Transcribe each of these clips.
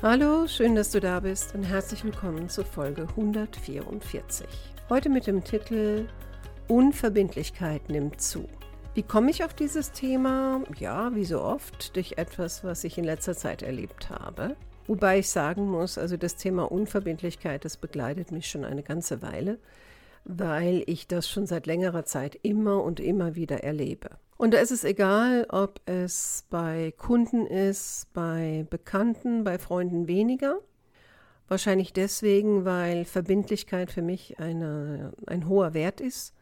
Hallo, schön, dass du da bist und herzlich willkommen zur Folge 144. Heute mit dem Titel Unverbindlichkeit nimmt zu. Wie komme ich auf dieses Thema? Ja, wie so oft, durch etwas, was ich in letzter Zeit erlebt habe. Wobei ich sagen muss, also das Thema Unverbindlichkeit, das begleitet mich schon eine ganze Weile, weil ich das schon seit längerer Zeit immer und immer wieder erlebe. Und da ist es egal, ob es bei Kunden ist, bei Bekannten, bei Freunden weniger. Wahrscheinlich deswegen, weil Verbindlichkeit für mich eine, ein hoher Wert ist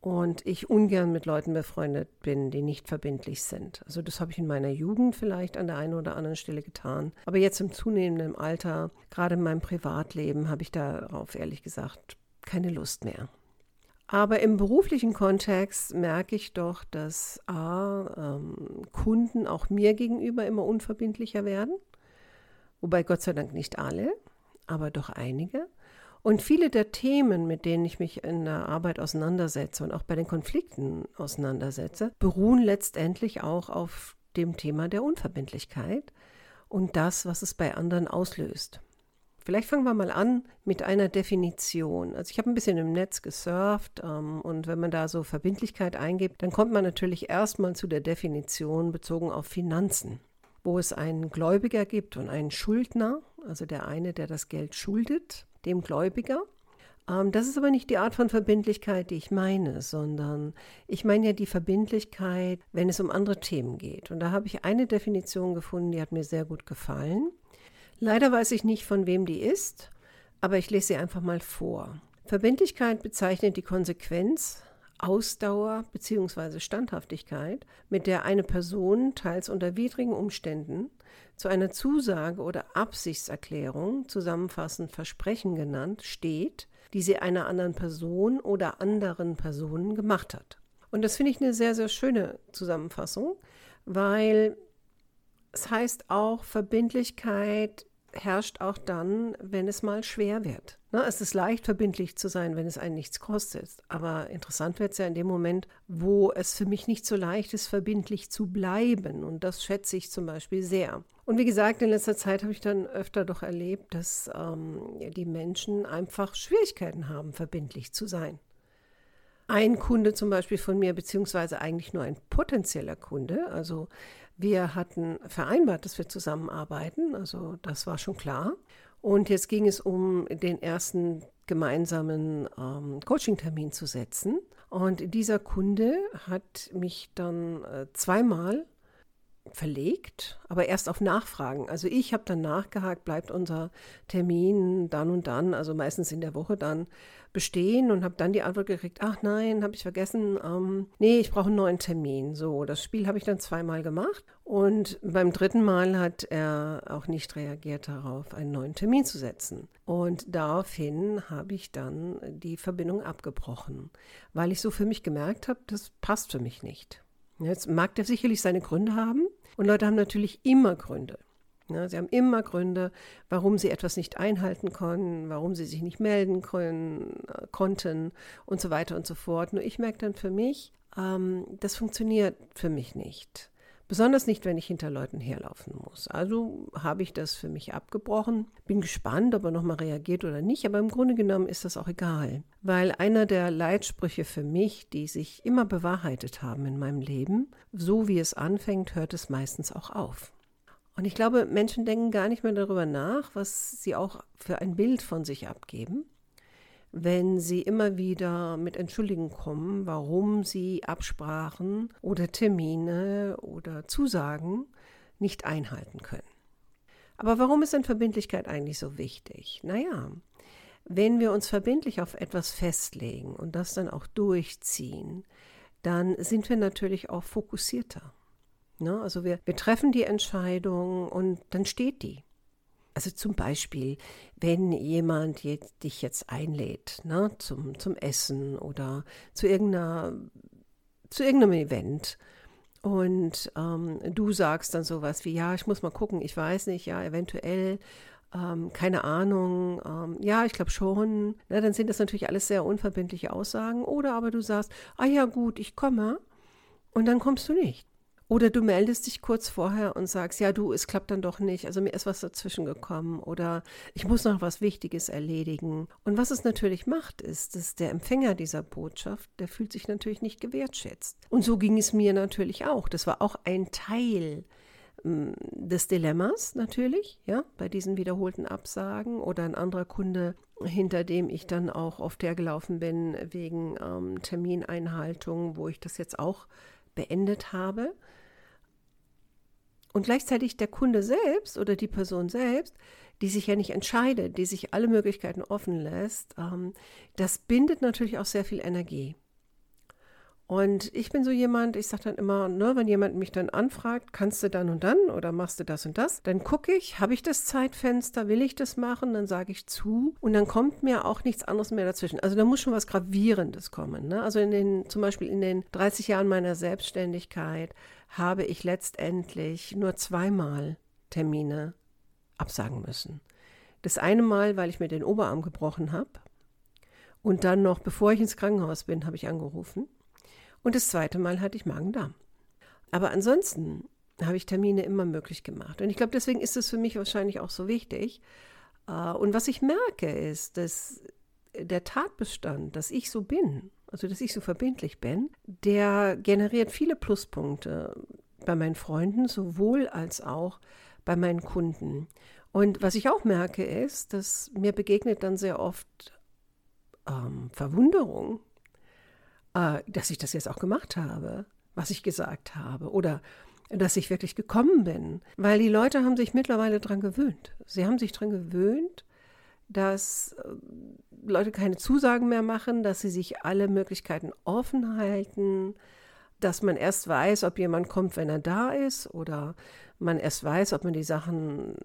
und ich ungern mit Leuten befreundet bin, die nicht verbindlich sind. Also das habe ich in meiner Jugend vielleicht an der einen oder anderen Stelle getan. Aber jetzt im zunehmenden Alter, gerade in meinem Privatleben, habe ich darauf ehrlich gesagt keine Lust mehr. Aber im beruflichen Kontext merke ich doch, dass A, ähm, Kunden auch mir gegenüber immer unverbindlicher werden. Wobei Gott sei Dank nicht alle, aber doch einige. Und viele der Themen, mit denen ich mich in der Arbeit auseinandersetze und auch bei den Konflikten auseinandersetze, beruhen letztendlich auch auf dem Thema der Unverbindlichkeit und das, was es bei anderen auslöst. Vielleicht fangen wir mal an mit einer Definition. Also ich habe ein bisschen im Netz gesurft ähm, und wenn man da so Verbindlichkeit eingibt, dann kommt man natürlich erstmal zu der Definition bezogen auf Finanzen, wo es einen Gläubiger gibt und einen Schuldner, also der eine, der das Geld schuldet, dem Gläubiger. Ähm, das ist aber nicht die Art von Verbindlichkeit, die ich meine, sondern ich meine ja die Verbindlichkeit, wenn es um andere Themen geht. Und da habe ich eine Definition gefunden, die hat mir sehr gut gefallen. Leider weiß ich nicht, von wem die ist, aber ich lese sie einfach mal vor. Verbindlichkeit bezeichnet die Konsequenz, Ausdauer bzw. Standhaftigkeit, mit der eine Person teils unter widrigen Umständen zu einer Zusage oder Absichtserklärung, zusammenfassend Versprechen genannt, steht, die sie einer anderen Person oder anderen Personen gemacht hat. Und das finde ich eine sehr, sehr schöne Zusammenfassung, weil es heißt auch, Verbindlichkeit herrscht auch dann, wenn es mal schwer wird. Ne, es ist leicht, verbindlich zu sein, wenn es einen nichts kostet. Aber interessant wird es ja in dem Moment, wo es für mich nicht so leicht ist, verbindlich zu bleiben. Und das schätze ich zum Beispiel sehr. Und wie gesagt, in letzter Zeit habe ich dann öfter doch erlebt, dass ähm, die Menschen einfach Schwierigkeiten haben, verbindlich zu sein. Ein Kunde zum Beispiel von mir, beziehungsweise eigentlich nur ein potenzieller Kunde, also wir hatten vereinbart, dass wir zusammenarbeiten, also das war schon klar. Und jetzt ging es um den ersten gemeinsamen ähm, Coaching-Termin zu setzen. Und dieser Kunde hat mich dann äh, zweimal verlegt, aber erst auf Nachfragen. Also ich habe dann nachgehakt, bleibt unser Termin dann und dann, also meistens in der Woche dann bestehen und habe dann die Antwort gekriegt, ach nein, habe ich vergessen, ähm, nee, ich brauche einen neuen Termin. So, das Spiel habe ich dann zweimal gemacht und beim dritten Mal hat er auch nicht reagiert darauf, einen neuen Termin zu setzen. Und daraufhin habe ich dann die Verbindung abgebrochen, weil ich so für mich gemerkt habe, das passt für mich nicht. Jetzt mag der sicherlich seine Gründe haben. Und Leute haben natürlich immer Gründe. Ja, sie haben immer Gründe, warum sie etwas nicht einhalten können, warum sie sich nicht melden können, äh, konnten und so weiter und so fort. Nur ich merke dann für mich, ähm, das funktioniert für mich nicht. Besonders nicht, wenn ich hinter Leuten herlaufen muss. Also habe ich das für mich abgebrochen. Bin gespannt, ob er nochmal reagiert oder nicht, aber im Grunde genommen ist das auch egal. Weil einer der Leitsprüche für mich, die sich immer bewahrheitet haben in meinem Leben, so wie es anfängt, hört es meistens auch auf. Und ich glaube, Menschen denken gar nicht mehr darüber nach, was sie auch für ein Bild von sich abgeben wenn sie immer wieder mit Entschuldigen kommen, warum sie Absprachen oder Termine oder Zusagen nicht einhalten können. Aber warum ist denn Verbindlichkeit eigentlich so wichtig? Naja, wenn wir uns verbindlich auf etwas festlegen und das dann auch durchziehen, dann sind wir natürlich auch fokussierter. Ne? Also wir, wir treffen die Entscheidung und dann steht die. Also zum Beispiel, wenn jemand jetzt, dich jetzt einlädt ne, zum, zum Essen oder zu, irgendeiner, zu irgendeinem Event und ähm, du sagst dann sowas wie, ja, ich muss mal gucken, ich weiß nicht, ja, eventuell, ähm, keine Ahnung, ähm, ja, ich glaube schon, na, dann sind das natürlich alles sehr unverbindliche Aussagen. Oder aber du sagst, ah ja gut, ich komme und dann kommst du nicht. Oder du meldest dich kurz vorher und sagst, ja du, es klappt dann doch nicht, also mir ist was dazwischen gekommen oder ich muss noch was Wichtiges erledigen. Und was es natürlich macht, ist, dass der Empfänger dieser Botschaft, der fühlt sich natürlich nicht gewertschätzt. Und so ging es mir natürlich auch. Das war auch ein Teil hm, des Dilemmas natürlich, ja, bei diesen wiederholten Absagen oder ein anderer Kunde, hinter dem ich dann auch oft hergelaufen bin wegen ähm, Termineinhaltung, wo ich das jetzt auch beendet habe. Und gleichzeitig der Kunde selbst oder die Person selbst, die sich ja nicht entscheidet, die sich alle Möglichkeiten offen lässt, ähm, das bindet natürlich auch sehr viel Energie. Und ich bin so jemand, ich sage dann immer, ne, wenn jemand mich dann anfragt, kannst du dann und dann oder machst du das und das, dann gucke ich, habe ich das Zeitfenster, will ich das machen, dann sage ich zu und dann kommt mir auch nichts anderes mehr dazwischen. Also da muss schon was Gravierendes kommen. Ne? Also in den, zum Beispiel in den 30 Jahren meiner Selbstständigkeit habe ich letztendlich nur zweimal Termine absagen müssen. Das eine Mal, weil ich mir den Oberarm gebrochen habe. Und dann noch, bevor ich ins Krankenhaus bin, habe ich angerufen. Und das zweite Mal hatte ich Magen-Darm. Aber ansonsten habe ich Termine immer möglich gemacht. Und ich glaube, deswegen ist es für mich wahrscheinlich auch so wichtig. Äh, und was ich merke, ist, dass der Tatbestand, dass ich so bin, also dass ich so verbindlich bin, der generiert viele Pluspunkte bei meinen Freunden sowohl als auch bei meinen Kunden. Und was ich auch merke, ist, dass mir begegnet dann sehr oft ähm, Verwunderung äh, dass ich das jetzt auch gemacht habe, was ich gesagt habe oder dass ich wirklich gekommen bin. Weil die Leute haben sich mittlerweile daran gewöhnt. Sie haben sich daran gewöhnt, dass äh, Leute keine Zusagen mehr machen, dass sie sich alle Möglichkeiten offen halten, dass man erst weiß, ob jemand kommt, wenn er da ist, oder man erst weiß, ob man die Sachen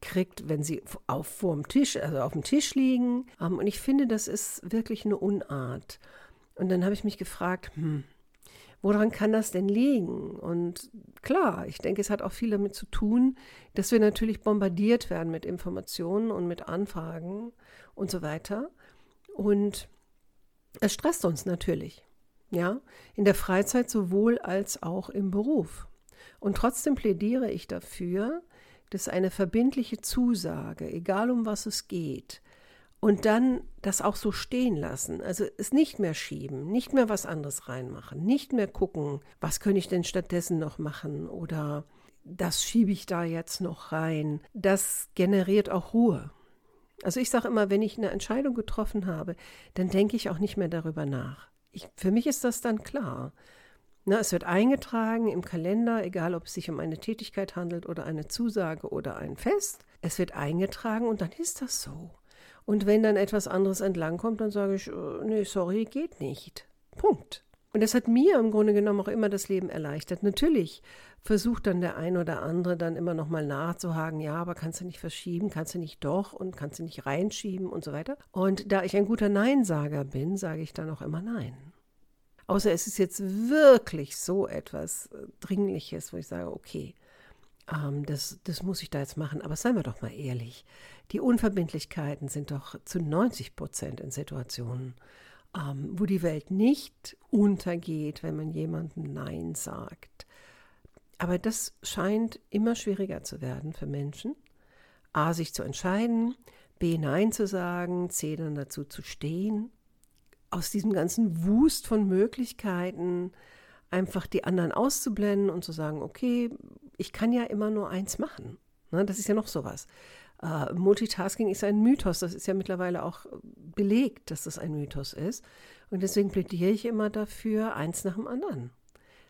kriegt, wenn sie auf, vor dem Tisch, also auf dem Tisch liegen. Ähm, und ich finde, das ist wirklich eine Unart. Und dann habe ich mich gefragt, hm, woran kann das denn liegen? Und klar, ich denke, es hat auch viel damit zu tun, dass wir natürlich bombardiert werden mit Informationen und mit Anfragen und so weiter. Und es stresst uns natürlich, ja, in der Freizeit sowohl als auch im Beruf. Und trotzdem plädiere ich dafür, dass eine verbindliche Zusage, egal um was es geht, und dann das auch so stehen lassen. Also es nicht mehr schieben, nicht mehr was anderes reinmachen, nicht mehr gucken, was könnte ich denn stattdessen noch machen oder das schiebe ich da jetzt noch rein. Das generiert auch Ruhe. Also ich sage immer, wenn ich eine Entscheidung getroffen habe, dann denke ich auch nicht mehr darüber nach. Ich, für mich ist das dann klar. Na, es wird eingetragen im Kalender, egal ob es sich um eine Tätigkeit handelt oder eine Zusage oder ein Fest. Es wird eingetragen und dann ist das so. Und wenn dann etwas anderes entlangkommt, dann sage ich, äh, nee, sorry, geht nicht. Punkt. Und das hat mir im Grunde genommen auch immer das Leben erleichtert. Natürlich versucht dann der ein oder andere dann immer noch mal nachzuhaken, ja, aber kannst du nicht verschieben, kannst du nicht doch und kannst du nicht reinschieben und so weiter. Und da ich ein guter Neinsager bin, sage ich dann auch immer Nein. Außer es ist jetzt wirklich so etwas äh, Dringliches, wo ich sage, okay, ähm, das, das muss ich da jetzt machen. Aber seien wir doch mal ehrlich, die Unverbindlichkeiten sind doch zu 90 Prozent in Situationen, ähm, wo die Welt nicht untergeht, wenn man jemandem Nein sagt. Aber das scheint immer schwieriger zu werden für Menschen. A, sich zu entscheiden, B, Nein zu sagen, C, dann dazu zu stehen. Aus diesem ganzen Wust von Möglichkeiten einfach die anderen auszublenden und zu sagen, okay, ich kann ja immer nur eins machen. Ne, das ist ja noch sowas. Uh, Multitasking ist ein Mythos. Das ist ja mittlerweile auch belegt, dass das ein Mythos ist. Und deswegen plädiere ich immer dafür, eins nach dem anderen.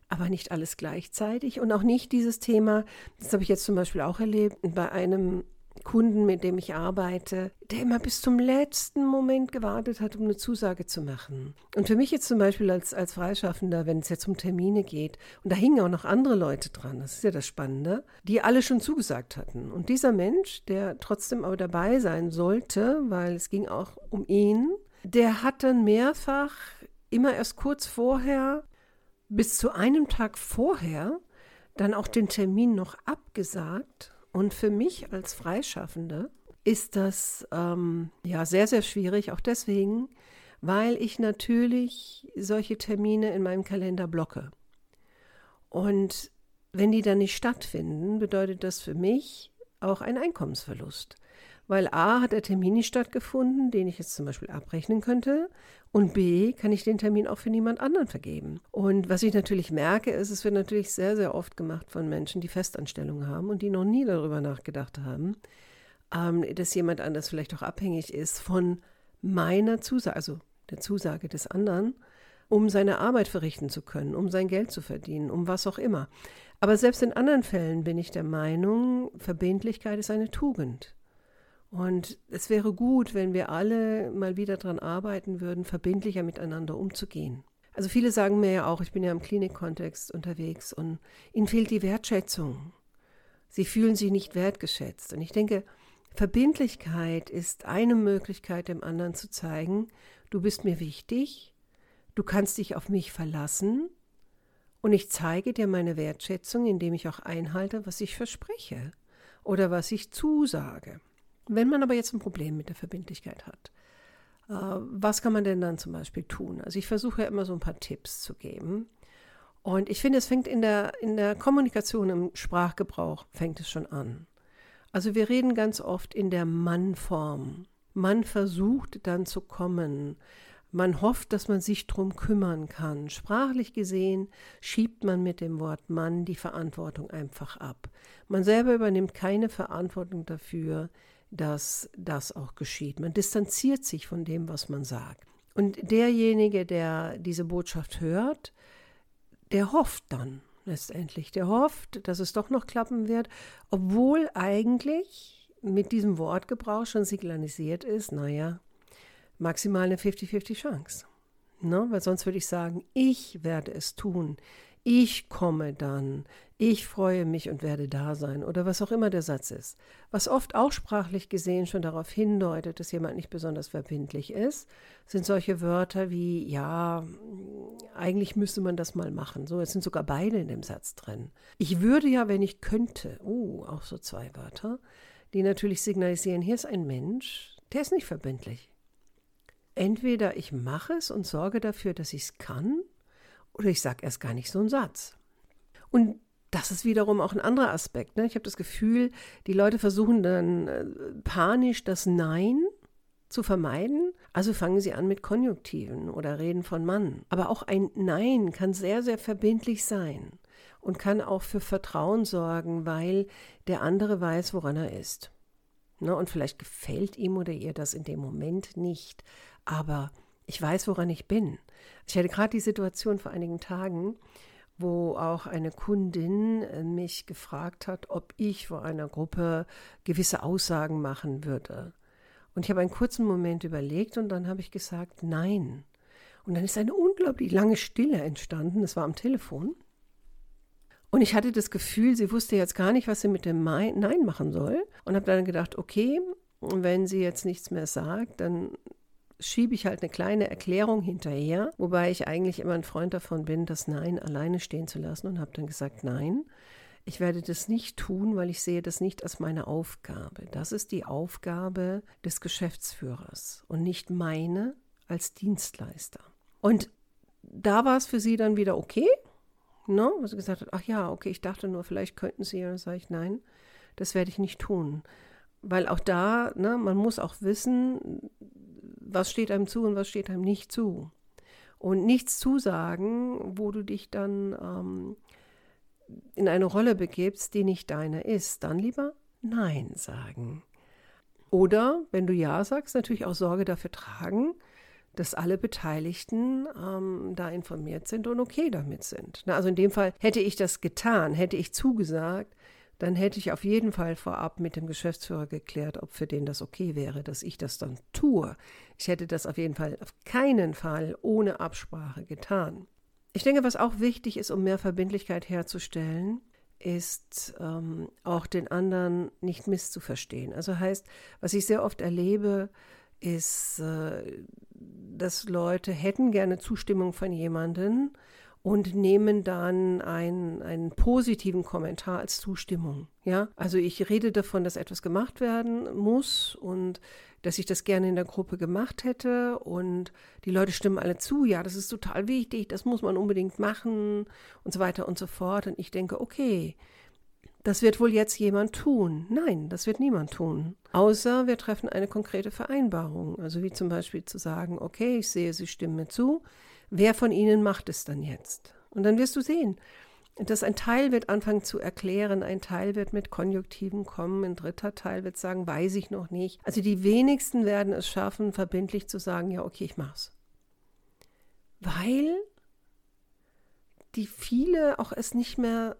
Aber nicht alles gleichzeitig und auch nicht dieses Thema, das habe ich jetzt zum Beispiel auch erlebt, bei einem Kunden, mit dem ich arbeite, der immer bis zum letzten Moment gewartet hat, um eine Zusage zu machen. Und für mich jetzt zum Beispiel als, als Freischaffender, wenn es jetzt um Termine geht, und da hingen auch noch andere Leute dran, das ist ja das Spannende, die alle schon zugesagt hatten. Und dieser Mensch, der trotzdem aber dabei sein sollte, weil es ging auch um ihn, der hat dann mehrfach, immer erst kurz vorher, bis zu einem Tag vorher, dann auch den Termin noch abgesagt und für mich als Freischaffende ist das ähm, ja sehr, sehr schwierig, auch deswegen, weil ich natürlich solche Termine in meinem Kalender blocke. Und wenn die dann nicht stattfinden, bedeutet das für mich auch ein Einkommensverlust. Weil A hat der Termin nicht stattgefunden, den ich jetzt zum Beispiel abrechnen könnte. Und B kann ich den Termin auch für niemand anderen vergeben. Und was ich natürlich merke, ist, es wird natürlich sehr, sehr oft gemacht von Menschen, die Festanstellungen haben und die noch nie darüber nachgedacht haben, ähm, dass jemand anders vielleicht auch abhängig ist von meiner Zusage, also der Zusage des anderen, um seine Arbeit verrichten zu können, um sein Geld zu verdienen, um was auch immer. Aber selbst in anderen Fällen bin ich der Meinung, Verbindlichkeit ist eine Tugend. Und es wäre gut, wenn wir alle mal wieder daran arbeiten würden, verbindlicher miteinander umzugehen. Also viele sagen mir ja auch, ich bin ja im Klinikkontext unterwegs und ihnen fehlt die Wertschätzung. Sie fühlen sich nicht wertgeschätzt. Und ich denke, Verbindlichkeit ist eine Möglichkeit, dem anderen zu zeigen, du bist mir wichtig, du kannst dich auf mich verlassen und ich zeige dir meine Wertschätzung, indem ich auch einhalte, was ich verspreche oder was ich zusage. Wenn man aber jetzt ein Problem mit der Verbindlichkeit hat, äh, was kann man denn dann zum Beispiel tun? Also ich versuche ja immer so ein paar Tipps zu geben. Und ich finde, es fängt in der, in der Kommunikation, im Sprachgebrauch, fängt es schon an. Also wir reden ganz oft in der Mann-Form. Man versucht dann zu kommen. Man hofft, dass man sich drum kümmern kann. Sprachlich gesehen schiebt man mit dem Wort Mann die Verantwortung einfach ab. Man selber übernimmt keine Verantwortung dafür, dass das auch geschieht. Man distanziert sich von dem, was man sagt. Und derjenige, der diese Botschaft hört, der hofft dann letztendlich. Der hofft, dass es doch noch klappen wird, obwohl eigentlich mit diesem Wortgebrauch schon signalisiert ist, naja, maximal eine 50-50 Chance. Ne? Weil sonst würde ich sagen, ich werde es tun ich komme dann, ich freue mich und werde da sein oder was auch immer der Satz ist. Was oft auch sprachlich gesehen schon darauf hindeutet, dass jemand nicht besonders verbindlich ist, sind solche Wörter wie, ja, eigentlich müsste man das mal machen. So, es sind sogar beide in dem Satz drin. Ich würde ja, wenn ich könnte. Oh, auch so zwei Wörter, die natürlich signalisieren, hier ist ein Mensch, der ist nicht verbindlich. Entweder ich mache es und sorge dafür, dass ich es kann, oder ich sage erst gar nicht so einen Satz. Und das ist wiederum auch ein anderer Aspekt. Ne? Ich habe das Gefühl, die Leute versuchen dann äh, panisch das Nein zu vermeiden. Also fangen sie an mit Konjunktiven oder reden von Mann. Aber auch ein Nein kann sehr, sehr verbindlich sein und kann auch für Vertrauen sorgen, weil der andere weiß, woran er ist. Ne? Und vielleicht gefällt ihm oder ihr das in dem Moment nicht, aber ich weiß, woran ich bin. Ich hatte gerade die Situation vor einigen Tagen, wo auch eine Kundin äh, mich gefragt hat, ob ich vor einer Gruppe gewisse Aussagen machen würde. Und ich habe einen kurzen Moment überlegt und dann habe ich gesagt, nein. Und dann ist eine unglaublich lange Stille entstanden. Das war am Telefon. Und ich hatte das Gefühl, sie wusste jetzt gar nicht, was sie mit dem Nein machen soll. Und habe dann gedacht, okay, wenn sie jetzt nichts mehr sagt, dann schiebe ich halt eine kleine Erklärung hinterher, wobei ich eigentlich immer ein Freund davon bin, das Nein alleine stehen zu lassen und habe dann gesagt, nein, ich werde das nicht tun, weil ich sehe das nicht als meine Aufgabe. Das ist die Aufgabe des Geschäftsführers und nicht meine als Dienstleister. Und da war es für sie dann wieder okay, ne? weil sie gesagt hat, ach ja, okay, ich dachte nur, vielleicht könnten sie. Und dann sage ich, nein, das werde ich nicht tun. Weil auch da, ne, man muss auch wissen, was steht einem zu und was steht einem nicht zu. Und nichts zusagen, wo du dich dann ähm, in eine Rolle begibst, die nicht deine ist. Dann lieber Nein sagen. Oder, wenn du Ja sagst, natürlich auch Sorge dafür tragen, dass alle Beteiligten ähm, da informiert sind und okay damit sind. Na, also in dem Fall hätte ich das getan, hätte ich zugesagt, dann hätte ich auf jeden Fall vorab mit dem Geschäftsführer geklärt, ob für den das okay wäre, dass ich das dann tue. Ich hätte das auf jeden Fall auf keinen Fall ohne Absprache getan. Ich denke, was auch wichtig ist, um mehr Verbindlichkeit herzustellen, ist ähm, auch den anderen nicht misszuverstehen. Also heißt, was ich sehr oft erlebe, ist, äh, dass Leute hätten gerne Zustimmung von jemandem und nehmen dann einen, einen positiven Kommentar als Zustimmung. Ja, also ich rede davon, dass etwas gemacht werden muss und dass ich das gerne in der Gruppe gemacht hätte und die Leute stimmen alle zu, ja, das ist total wichtig, das muss man unbedingt machen und so weiter und so fort. Und ich denke, okay, das wird wohl jetzt jemand tun. Nein, das wird niemand tun. Außer wir treffen eine konkrete Vereinbarung. Also wie zum Beispiel zu sagen, okay, ich sehe, Sie stimmen mir zu. Wer von Ihnen macht es dann jetzt? Und dann wirst du sehen, dass ein Teil wird anfangen zu erklären, ein Teil wird mit Konjunktiven kommen, ein dritter Teil wird sagen, weiß ich noch nicht. Also die wenigsten werden es schaffen, verbindlich zu sagen, ja, okay, ich mach's. Weil die viele auch es nicht mehr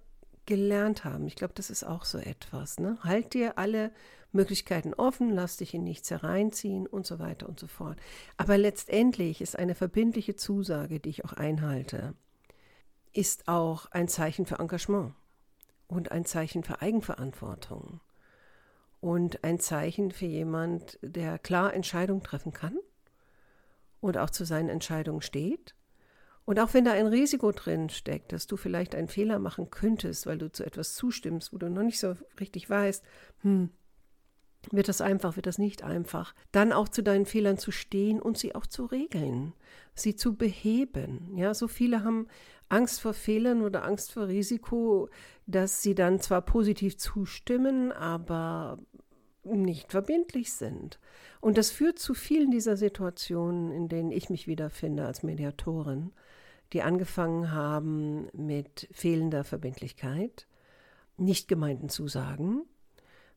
gelernt haben. Ich glaube, das ist auch so etwas. Ne? Halt dir alle Möglichkeiten offen, lass dich in nichts hereinziehen und so weiter und so fort. Aber letztendlich ist eine verbindliche Zusage, die ich auch einhalte, ist auch ein Zeichen für Engagement und ein Zeichen für Eigenverantwortung und ein Zeichen für jemand, der klar Entscheidungen treffen kann und auch zu seinen Entscheidungen steht und auch wenn da ein Risiko drin steckt, dass du vielleicht einen Fehler machen könntest, weil du zu etwas zustimmst, wo du noch nicht so richtig weißt, hm, wird das einfach, wird das nicht einfach, dann auch zu deinen Fehlern zu stehen und sie auch zu regeln, sie zu beheben. Ja, so viele haben Angst vor Fehlern oder Angst vor Risiko, dass sie dann zwar positiv zustimmen, aber nicht verbindlich sind. Und das führt zu vielen dieser Situationen, in denen ich mich wiederfinde als Mediatorin die angefangen haben mit fehlender Verbindlichkeit, nicht gemeinten Zusagen,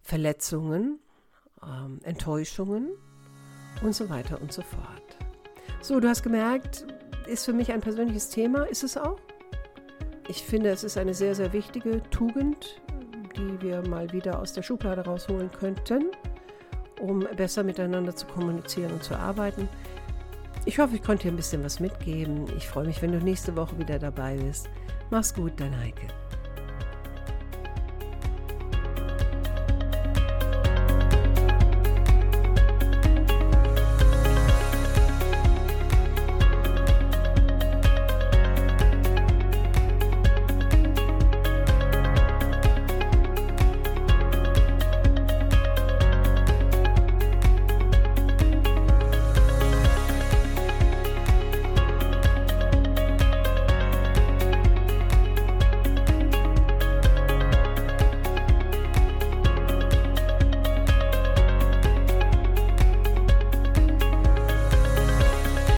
Verletzungen, ähm, Enttäuschungen und so weiter und so fort. So, du hast gemerkt, ist für mich ein persönliches Thema, ist es auch. Ich finde, es ist eine sehr, sehr wichtige Tugend, die wir mal wieder aus der Schublade rausholen könnten, um besser miteinander zu kommunizieren und zu arbeiten. Ich hoffe, ich konnte dir ein bisschen was mitgeben. Ich freue mich, wenn du nächste Woche wieder dabei bist. Mach's gut, dein Heike.